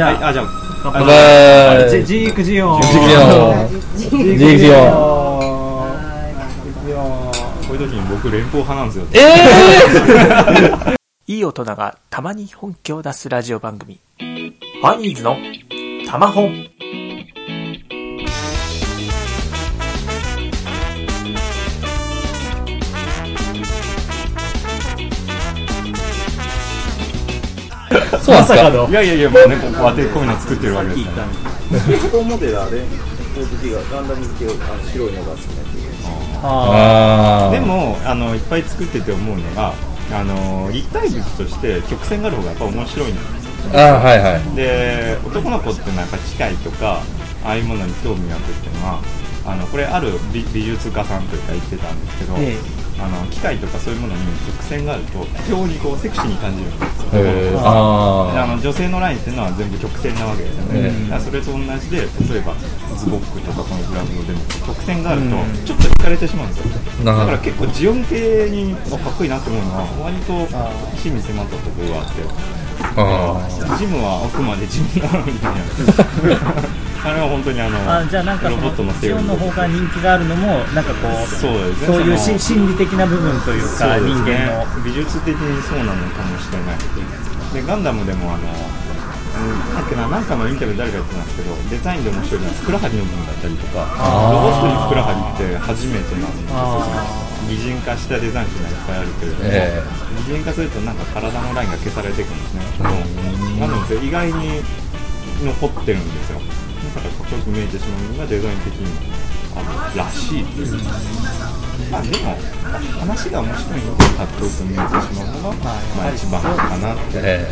じゃあ、はいあじゃあ。乾乾杯杯ジジークジオンジークジオンジークジオンジオンこういう時に僕連邦派なんですよ。えいい大人がたまに本気を出すラジオ番組。ファニーズのタマホン。ー、そうなんですか？の。いやいやいやもうねここ当てこういうの作ってるわけですから。高モデラー。で好きがガンダム好きがあの白いのが好きな人あでもあのいっぱい作ってて思うのがあの立体物として曲線がある方がやっぱ面白いんですよ。あーはいはい。で男の子っていうのはやっぱ機械とかああいうものに興味があるっていうのはあのこれある美美術家さんというか言ってたんですけど、えあの機械とかそういうものに曲線があると非常にこうセクシーに感じるんですよ。へー。でああの女性のラインっていうのは全部曲線なわけですよね、うん。だからそれと同じで例えばズボックとかこのグラムでも曲線があるとうん。ちょっと惹かれてしまうんですよ。なだから結構ジオン系にあかっこいいなって思うのは割と真に迫ったところがあって。あジムはあくまでジムなのみたいなあれは本当に。あのあじゃあなんかそロボットののジオンの方が人気があるのもなんかこうそうですね。そういうし心理的な部分というかそうです人間。ねの美術的にそうなのかもしれないでガンダムでもあのうんなんだっけななんかのインタビューで誰か言ってたんですけどデザインで面白いのはふくらはぎの部分だったりとかロボットにふくらはぎって初めてなんですよ。あ擬人化したデザインっていうのはいっぱいあるけれども、え擬人化するとなんか体のラインが消されていくんですね。なので意外に残ってるんですよ。だからかっこよく見えてしまうのがデザイン的にあるらしいっていう。まあでも話が面白いのでかっこよく見えてしまうのが、まあ、一番かなって。え。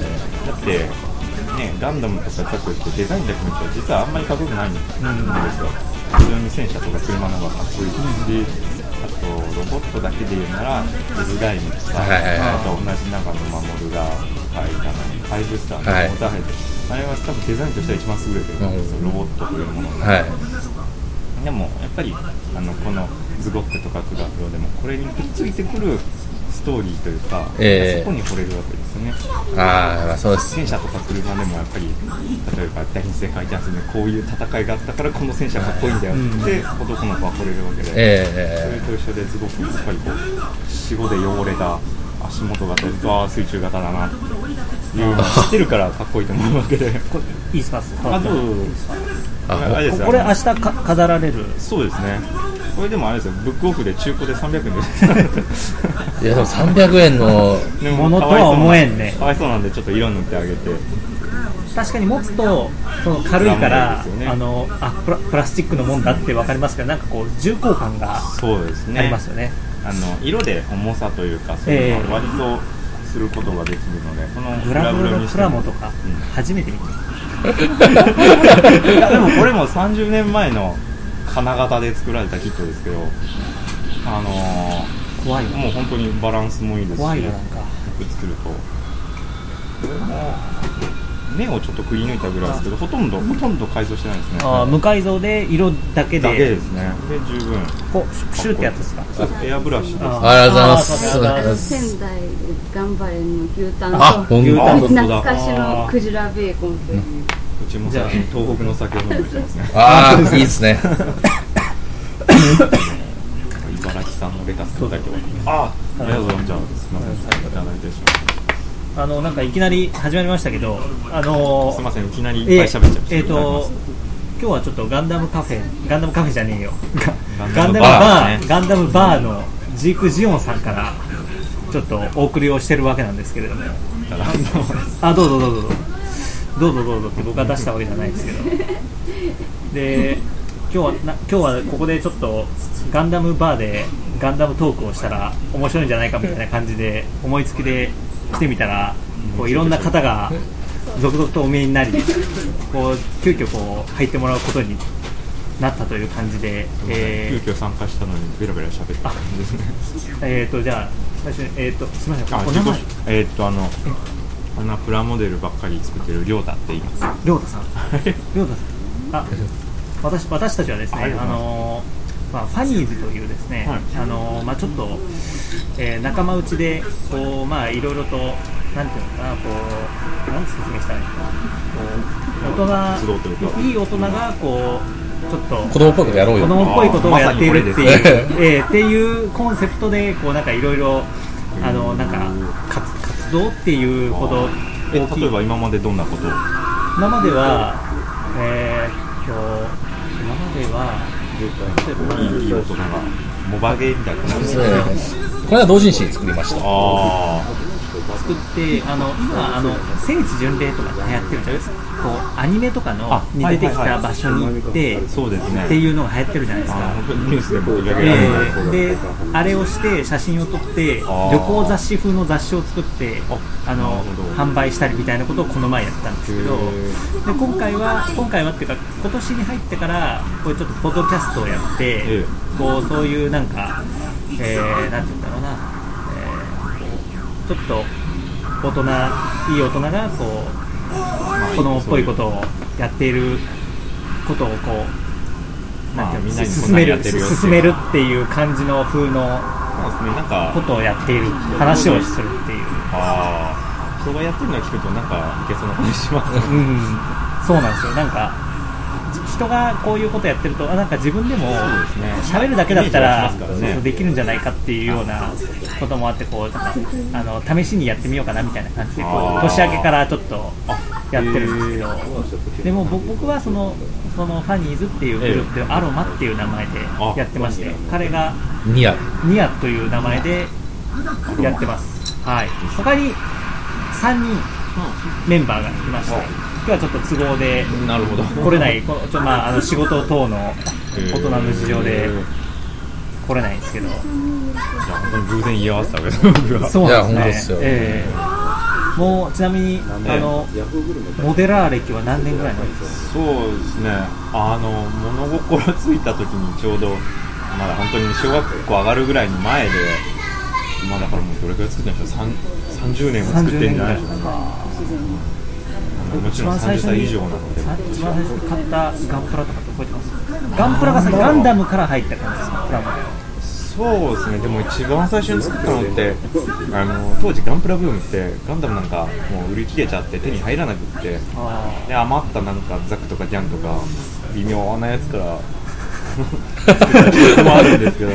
だってねガンダムとかさっき言ってデザインだけ見たら実はあんまりかっこよくないんですよ、普通に戦車とか車の方がかっこいいし、あとロボットだけで言うならイズダイムとか、はいはいはい。あと同じ中の守が書いたのにファイブスターのはい。モーターヘッド、あれは多分デザインとしては一番優れてるんですよ、ロボットというものが、はい。でもやっぱりあのこのズゴックとかクラフロでもこれにくっついてくるストーリーというか、ええ。そこに惚れるわけですよね。ああまあそうです。戦車とか車でもやっぱり例えば第二次世界大戦でこういう戦いがあったからこの戦車かっこいいんだよって男の子は惚れるわけで、それえと一緒ですごくやっぱりこう死後で汚れた足元がとるとああ水中型だなっていうのを知ってるからかっこいいと思うわけで。これいいですかあどうこれ明日か飾られる。そうですねこれでもあれですよ。ブックオフで中古で300円で。えいやでも300円のでものとは思えんね。かわいそうなんでちょっと色塗ってあげて。確かに持つとその軽いから、ね。あのあプラプラスチックのもんだって分かりますけどなんかこう重厚感がそうですね。ありますよね。あの色で重さというかそういうのを割とすることができるので、このグラブのにしてもプラモとか、うん。初めて見た。いやでもこれも30年前の金型で作られたキットですけどあの怖いもう本当にバランスもいいですし怖いわなんか。よく作ると。これも目をちょっとくり抜いたぐらいですけどほとんどほとんど改造してないですね。あー無改造で色だけで。だけですね。で十分。こうプシュってやつですか？エアブラシです。あありがとうございまあす。仙台頑張れの牛タンあとあ本当だ。懐かしのクジラベーコンといううちも最近東北の酒を飲んでますね。ああいいですね。茨城産のレタスだけはあありがとうございます。じゃあすみませんいただいてしまあのなんかいきなり始まりましたけどあのうすみませんいきなりいっぱい喋っちゃいましたえーえーと今日はちょっとガンダムカフェガンダムカフェじゃねえよ。ガンダムババー、ーねガンダムバーのジークジオンさんからちょっとお送りをしてるわけなんですけれども。あどうぞどうぞどうぞどうぞどうぞって僕が出したわけじゃないですけど。で今日はな今日はここでちょっとガンダムバーでガンダムトークをしたら面白いんじゃないかみたいな感じで思いつきで来てみたらこういろんな方が続々とお見えになりこう急遽こう入ってもらうことになったという感じで、え急遽参加したのにベラベラ喋ってたんですね。ーえーとじゃあ最初にえーとすみませんお名前。えーっとあのあんなプラモデルばっかり作ってる亮太って言います。りょうたさん。りょうたさん。あ私私たちはですね、あのーまあ、ファニーズというですね、はい。あのーまあ、ちょっと、えー仲間内でこう、まあ、いろいろとなんていうのかなこうなんて説明したらいいのかな。こう大人いい大人がこうちょっと子供っぽいことやろうよ。子供っぽいことをやっているっていう、まさにこれですええっていうコンセプトでこうなんかいろいろあのなんか動っていうほどえ大きい。例えば今までどんなことを？今まではえーっと今までは例えばいいいい大人がモバゲーみたいな感じ。これは同人誌作りました。あ作ってあの今あの聖地巡礼とか流行ってるじゃないですか。こうアニメとかのあに出てきた場所に行ってあそうですね。っていうのが流行ってるじゃないですか。ニュースでも取り上げえられるーであれをして写真を撮って旅行雑誌風の雑誌を作ってああの販売したりみたいなことをこの前やったんですけどで今回は今回はっていうか今年に入ってからこういうちょっとポッドキャストをやって、ええ。こうそういうなんか、えー、なんていうんだろうな、えー、ちょっと大人いい大人がこう子供っぽいことをやっていることをこう進める進めるっていう感じの風のことをやっている。話をするっていう、ああ人がやってるのを聞くとなんかいけそうな感じします。ねうん、そうなんですよ。なんかじ人がこういうことやってるとあなんか自分でも喋るだけだったらできるんじゃないかっていうようなこともあってこうなんかあの試しにやってみようかなみたいな感じで年明けからちょっとやってるんですけど。へでも僕僕はそのそのファニーズっていうグループでアロマっていう名前でやってまして彼がニア。ニアという名前でやってます。はい。他に3人メンバーがいまして、はちょっと都合でなるほど。来れない、このちょまああの仕事等の大人の事情で来れないんですけど、じゃあ本当に偶然居合わせたわけです僕は。そうなんいや本当でですすよ。ええ。もうちなみにあのモデラー歴は何年ぐらいなんですか？そうですね。あの物心ついた時にちょうどまだ本当に小学校上がるぐらいの前でまあだからもうどれくらい作ってるんでしょう？3 30年も作ってるんじゃないでしょうかもちろん30歳以上なのでさ一番最初に買ったガンプラとかって覚えてます？ガンプラがさガンダムから入った感じですか？プラモデル。そうですね。でも一番最初に作ったのってあの当時ガンプラブームってガンダムなんかもう売り切れちゃって手に入らなくってあで余ったなんかザクとかジャンとか微妙なやつからもあるんですけど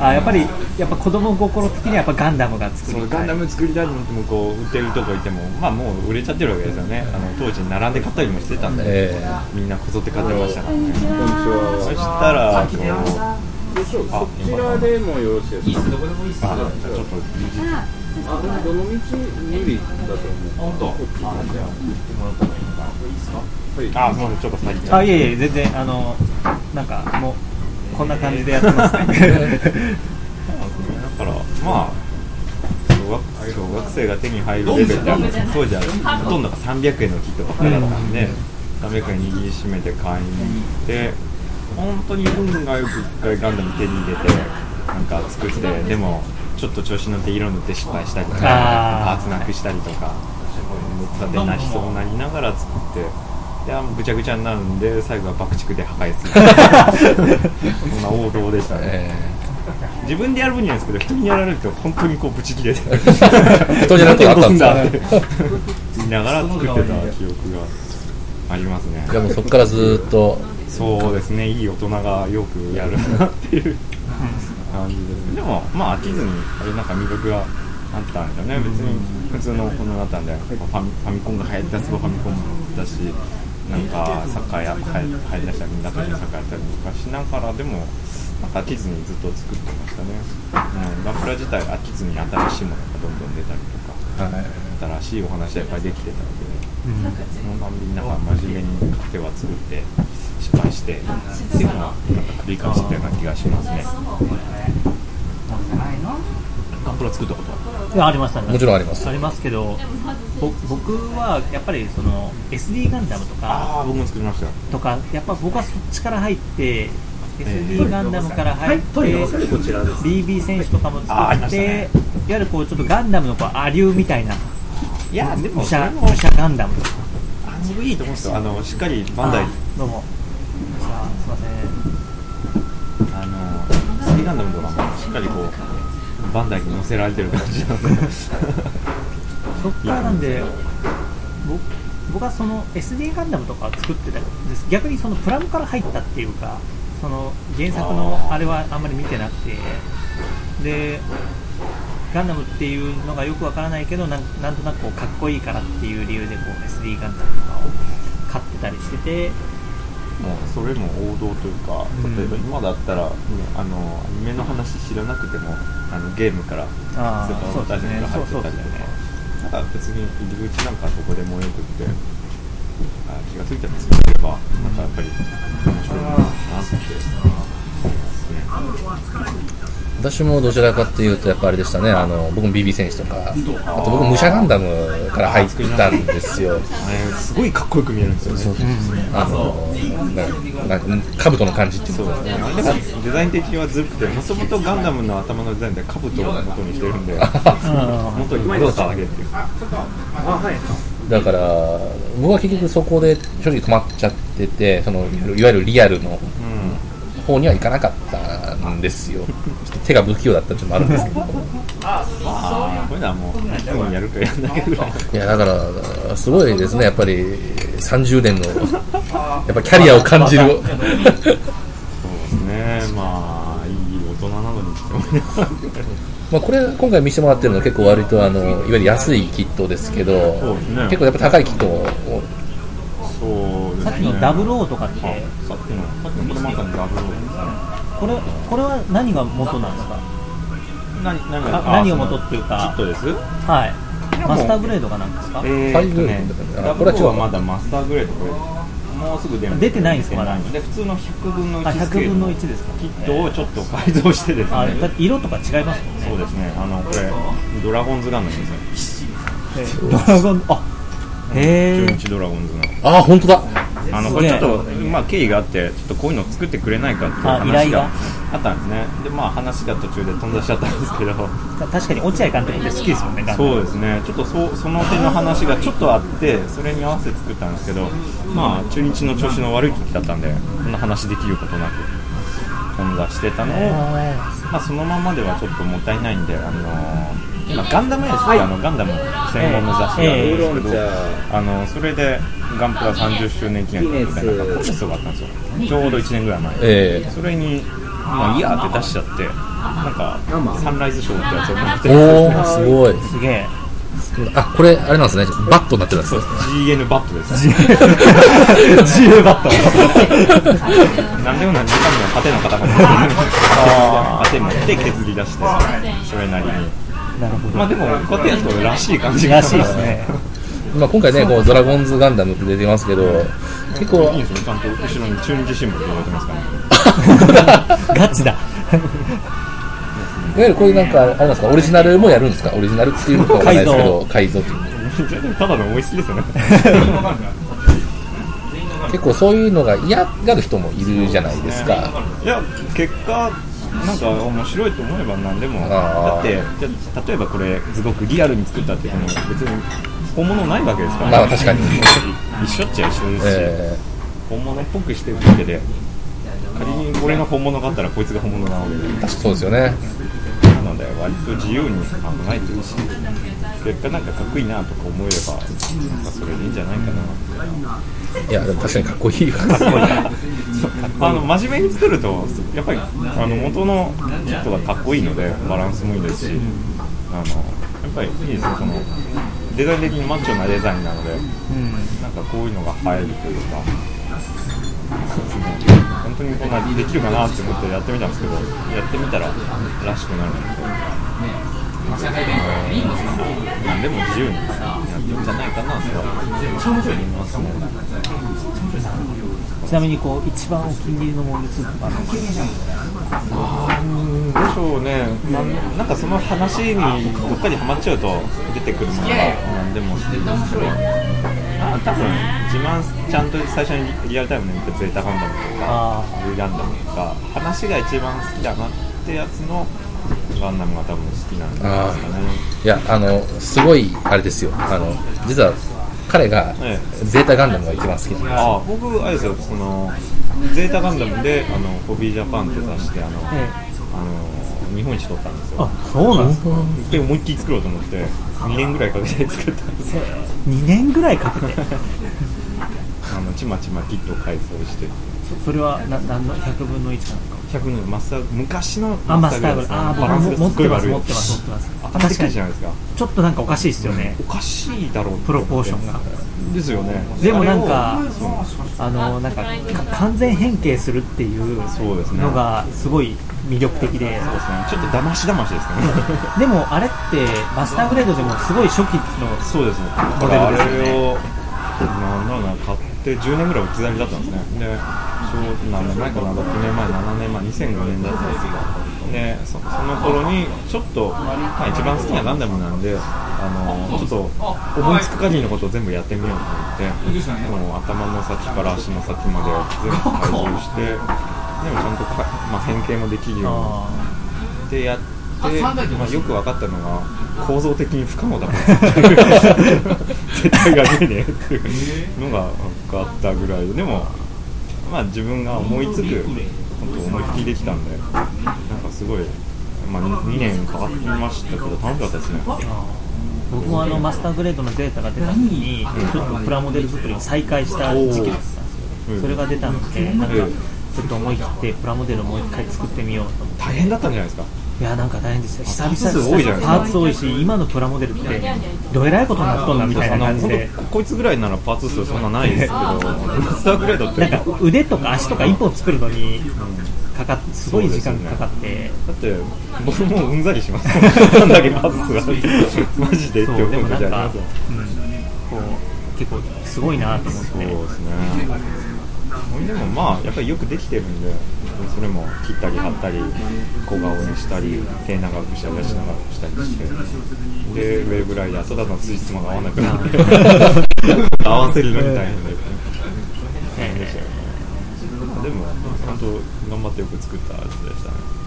あやっぱりやっぱ子供心的にはやっぱガンダムが作そりたい。のガンダム作りたいと思ってもこう売ってるとこいてもまあもう売れちゃってるわけですよね。あの当時並んで買ったりもしてたんで、えみんなこぞって買ってましたからね。こんにちは。そしたらこうそちらでもよろしいですか？あじゃあちょっとあでもどの道無理だと思う本当あじゃああすみませんちょっと先あいえいえ全然あのなんかもうこんな感じでやってますね。だからまあ小学生が手に入るレベルであの当時はほとんどが300円のキットばっかりだったんで、300円握りしめて買いに行って本当に運がよく一回ガンダム手に入れてなんか作ってでもちょっと調子乗って色塗って失敗したりとかパーツなくしたりとか塗ったてなしそうになりながら作って。であぐちゃぐちゃになるんで最後は爆竹で破壊する。そんな王道でしたね、え自分でやる分にはですけど人にやられると本当にこうブチ切れて。ー、当時なんとあったんだって言いながら作ってた記憶がありますね。いやもうそこからずーっと。そうですね。いい大人がよくやるなっていう。感じですでもまあ飽きずにあれなんか魅力があったんですよね。別に普通の大人だったんでファミファミコンが流行ったスーパーファミコンだしなんかサッカーや入入りだしたらみんなと一緒にサッカーやったりとかしながらでもなんか飽きずにずっと作ってましたね、うん、ガンプラ自体飽きずに新しいものがどんどん出たりとか新しいお話がいっぱいできてたので、そのたんびになんか真面目にカフェは作って失敗してっていうのはなんか繰り返してたような気がしますねガンプラ作ったことは？いやありましたね。もちろんあります。ありますけどぼ僕はやっぱりその SD ガンダムとかああ僕も作りましたよ。とかやっぱ僕はそっちから入って SD ガンダムから入って、こちらです。BB 選手とかも作って、ね。いわゆるこうちょっとガンダムのこうアリューみたいないやでも武者武者ガンダム。とかあ僕いいと思うんですよ。あのしっかりバンダイ。あどうも。すいません。あのスリーガンダムとかもしっかりこうバンダイに乗せられてる感じなんでそっからなんで僕僕はその SD ガンダムとかを作ってたんです。逆にそのプラムから入ったっていうかその原作のあれはあんまり見てなくて。でガンダムっていうのがよくわからないけどなんなんとなくこうかっこいいからっていう理由でこう SD ガンダムとかを買ってたりしててもうそれも王道というか、うん。例えば今だったら、ね、あのアニメの話知らなくてもあのゲームからスーパーファンタジーが入ってたりねなんか別に入り口なんかどこでもよくってあ気がついたら作ってればなんかやっぱり面白いなって私もどちらかっていうとやっぱあれでしたね。あの僕も BB 戦士とかあと僕武者ガンダムから入ったんですよ。すごいかっこよく見えるんですよね。あのななんか兜の感じっていうのそうですねデザイン的にはずっともともとガンダムの頭のデザインで兜を元にしてるんで元に戻しただけっていうだから僕は結局そこで正直止まっちゃっててそのいわゆるリアルの方には行かなかったんですよ。ちょっと手が不器用だったっていうのもあるんですけど。まあこういうのはもういやるかやんないかぐらいいやだからすごいですねやっぱり30年のやっぱキャリアを感じる。そうですねまあいい大人なのにって思いながら。まあこれ今回見せてもらってるのは結構割とあのいわゆる安いキットですけどね。結構やっぱ高いキットをそうですね。さっきのダブルオーとかってさっきのこれまさにダブルオーですねこれこれは何が元なんですか？何何あ何を元っていうか？キットです？はい。マスターグレードがなんですか？えファイブーとねあダこれは違うブルオーはまだマスターグレードこれもうすぐ出る出てないんですか？出てないので普通の100分のあ1スケ100分のールの1ですか？キットをちょっと改造してですね。あだって色とか違いますもんね。そうですね。あのこれドラゴンズガンダムです。ねえー。ドラゴンあへえ中日ドラゴンズの。ああ本当だあのこれちょっと、まあ、経緯があってちょっとこういうのを作ってくれないかっていう話があったんですね。でまあ話が途中で飛んだしちゃったんですけど。確かに落合監督って好きですもんねそうですね。ちょっとそその点の話がちょっとあってそれに合わせて作ったんですけどまあ中日の調子の悪い時だったんでこんな話できることなく飛んだしてたのを、まあ、そのままではちょっともったいないんで、あのー今ガンダムエースってあのガンダム専門の雑誌があるんですけど、あのそれでガンプラ30周年記念みたいなコンテストがあったんですよ。ちょうど1年ぐらい前。にええ。それにまあいいやって出しちゃってなんかサンライズショーってやつを持っておおすごい。すげえ。あこれあれなんですね。バットになってるんですね GN バットです。GA バット。なんでもない時間の盾の塊盾持って削り出してそれなりになるほど。まあでもこうやってやるとらしい感じが。らしいですね。まあ今回ねこうドラゴンズガンダムって出てますけど結構。いいんですよちゃんと後ろに中日新聞って言われてますからね。ガチだ。いわゆるこういうなんかあれなんですか？オリジナルもやるんですか？オリジナルっていうのかわかんないですけど 改造。っていうただの思いつきですよね。結構そういうのが嫌がる人もいるじゃないですか。いや結果なんか面白いと思えば何でも。だってじゃ例えばこれすごくリアルに作ったってこの別に本物ないわけですから、まあ確かに。一緒っちゃ一緒ですし、え本物っぽくしてるだけで。仮にこれが本物があったらこいつが本物なわけで。ー、確かそうですよね。なので割と自由に考えてるし。結果なんかかっこいいなとか思えればなんかそれでいいんじゃないかないやでも確かにかっこいいわ。あの真面目に作るとやっぱりあの元のキットがかっこいいのでバランスもいいですし。あのやっぱりいいですねそのデザイン的にマッチョなデザインなので。なんかこういうのが映えるというか本当にこんなできるかなって思ってやってみたんですけどやってみたららしくなるので、うん、でも自由にやっていいんじゃないかなとは思いますね。ちなみにこう一番お気に入りのモビルスーツとかあるんですかでしょうね、まあ、なんかその話にどっかにはまっちゃうと出てくるものが何でも好きですけど、まあ、多分自慢ちゃんと最初にリアルタイムで見たゼータガンダムとかあ V ガンダムとか話が一番好きだなってやつのガンダムが多分好きなんじゃないですかね。いやあのすごいあれですよ。あの実は彼がえゼータガンダムが一番好きなんですあ僕あれですよ。そのゼータガンダムであのホビージャパンって出してあの、え。あの日本一取ったんですよ。あそうなんですか？で思いっきり作ろうと思って2年ぐらいかけて作ったんですよ。2年ぐらいかけて？あのちまちまキットを改装して。そそれはな何の100分の1かなんか？100のマスター昔のあマスターググラあバランスがす持っごい悪い持ってます持ってます頭でかいじゃないですか。ちょっとなんかおかしいですよね、おかしいだろうプロポーションが。ですよね。でもなんかあのなんかか完全変形するっていうそうですね。のがすごい魅力的で。そうですね。ちょっと騙し騙しですかね。でもあれってマスターグレードでもすごい初期のそうですモデルですよね。あれをなんだろうな買って10年ぐらい置き去りだったんですね。で何年前かな6年前7年前2005年だったんですでそその頃にちょっと、まあ、一番好きなガンダムなんであのちょっと思いつく限りのことを全部やってみようと思ってもう頭の先から足の先まで全部体重してでもちゃんとか、まあ、変形もできるようにあでやって、まあ、よく分かったのが構造的に不可能だから絶対が出ねえっていうのが分かったぐらい。ででもまあ自分が思いつく本当思いっきりできたんでなんかすごい、まあ、2年かかりましたけど楽しかったですね。ー。僕もあのマスターグレードのゼータが出た時にちょっとプラモデル作りを再開した時期だったんですうん。よそれが出たのでなんかちょっと思い切ってプラモデルをもう一回作ってみようと大変だったんじゃないですか？いやなんか大変ですよ。久々パーツ数多いじゃないですか。パーツ多いし今のプラモデルってどえらいことになっとんだみたいな感じで。こいつぐらいならパーツ数そんなないですけど。マスターグレードってなんか腕とか足とか一本作るのにかかっすごい時間かかって、だって僕もううんざりします。こんだけパーツ数がマジでって思うでもなんか時ありますよ、うん、こう結構すごいなと思って。そうですねでもまあやっぱりよくできてるんでそれも切ったり貼ったり小顔にしたり手長くしたり足長くしたりしてでウェーブライダーとだのつじつまが合わなくなって合わせるのに大変で大変でしたよね。でも本当頑張ってよく作ったやつでしたね。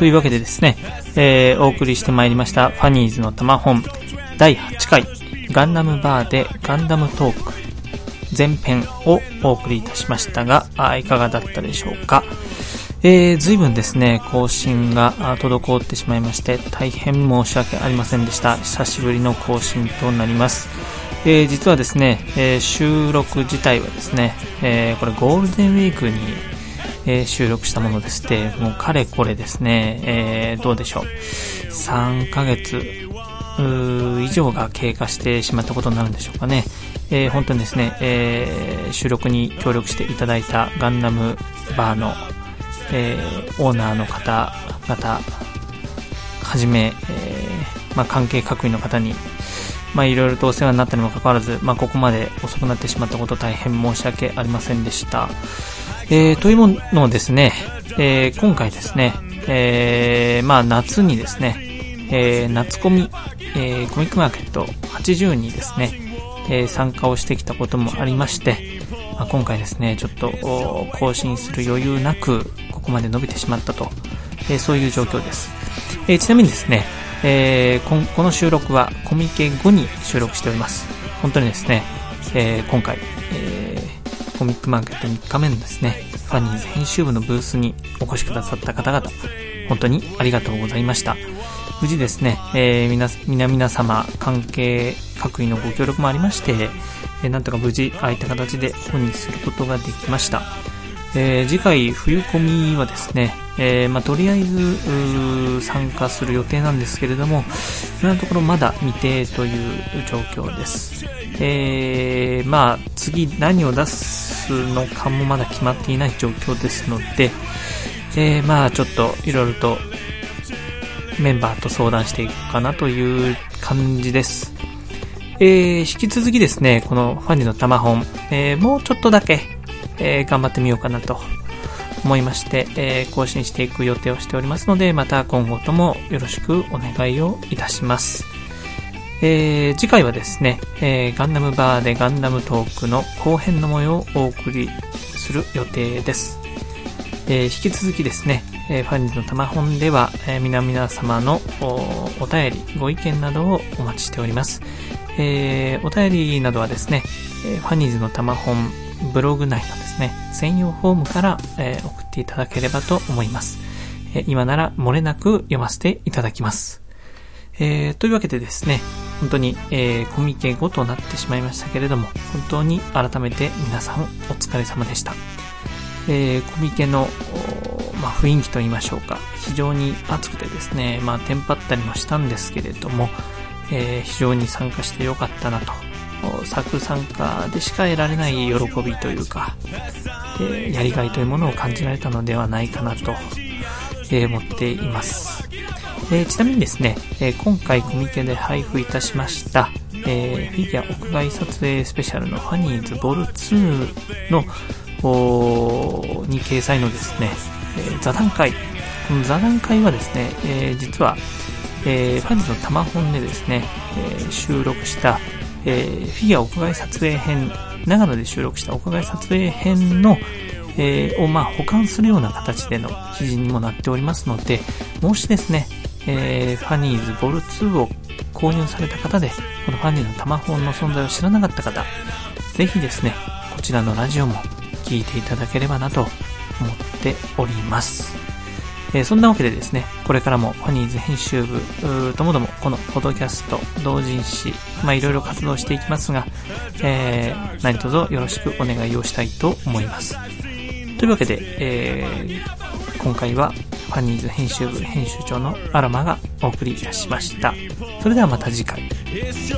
というわけでですね、えー、お送りしてまいりました、ファニーズの玉本、第8回、ガンダムバーでガンダムトーク、前編をお送りいたしましたが、あいかがだったでしょうか。えー、随分ですね、更新が滞ってしまいまして、大変申し訳ありませんでした。久しぶりの更新となります。えー、実はですね、えー収録自体はですね、えーこれゴールデンウィークにえー収録したものでして、もうかれこれですね、えーどうでしょう。3ヶ月以上が経過してしまったことになるんでしょうかね。えー本当にですね、えー収録に協力していただいたガンダムバーの、えーオーナーの方々、はじめ、えまあ、関係各位の方に、まあ、いろいろとお世話になったにもかかわらず、まあ、ここまで遅くなってしまったこと大変申し訳ありませんでした。えー、というものをですね、えー今回ですね、えーまあ夏にですね、えー夏コミ、えーコミックマーケット80にですね、えー参加をしてきたこともありまして、まあ、今回ですね、ちょっと更新する余裕なく、ここまで伸びてしまったと、えーそういう状況です。えーちなみにですね、えーここの収録はコミケ後に収録しております。本当にですね、えー今回、えーコミックマーケット3日目のですね、ファニーズ編集部のブースにお越しくださった方々、本当にありがとうございました。無事ですね、えー、皆、皆々様、関係各位のご協力もありまして、えーなんとか無事、ああいった形で本にすることができました。えー次回、冬コミはですね、えーまあ、とりあえず参加する予定なんですけれども、今のところまだ未定という状況です。えーまあ、次何を出すのかもまだ決まっていない状況ですので、えーまあ、ちょっといろいろとメンバーと相談していくかなという感じです。えー引き続きですね、このファニーの玉本、えーもうちょっとだけ、えー頑張ってみようかなと思いまして、えー更新していく予定をしておりますので、また今後ともよろしくお願いをいたします。えー次回はですね、えーガンダムバーでガンダムトークの後編の模様をお送りする予定です。え引き続きですね、えファニーズの玉本では、え皆々様のお便り、ご意見などをお待ちしております。えお便りなどはですね、えファニーズの玉本ブログ内のですね、専用フォームから、えー送っていただければと思います。えー今なら漏れなく読ませていただきます。えーというわけでですね、本当に、えコミケ後となってしまいましたけれども、本当に改めて皆さんお疲れ様でした。えコミケの、まあ、雰囲気と言いましょうか、非常に熱くてですね、まあ、テンパったりもしたんですけれども、え非常に参加してよかったなと、作参加でしか得られない喜びというか、えーやりがいというものを感じられたのではないかなと、えー思っています。えーちなみにですね、え今回コミケで配布いたしました、えフィギュア屋外撮影スペシャルのファニーズボル2のに掲載のですね、え座談会。この座談会はですね、え実は、えファニーズの玉本でですね、え収録した、えーフィギュア屋外撮影編、長野で収録した屋外撮影編の、えーをまあ保管するような形での記事にもなっておりますので、もしですね、えーファニーズボル2を購入された方で、このファニーズの玉本の存在を知らなかった方、ぜひですね、こちらのラジオも聞いていただければなと思っております。えーそんなわけでですね、これからもファニーズ編集部ともども、このポドキャスト、同人誌、まあいろいろ活動していきますが、えー何卒よろしくお願いをしたいと思います。というわけで、えー今回はファニーズ編集部編集長のアロマがお送りいたしました。それではまた次回。It's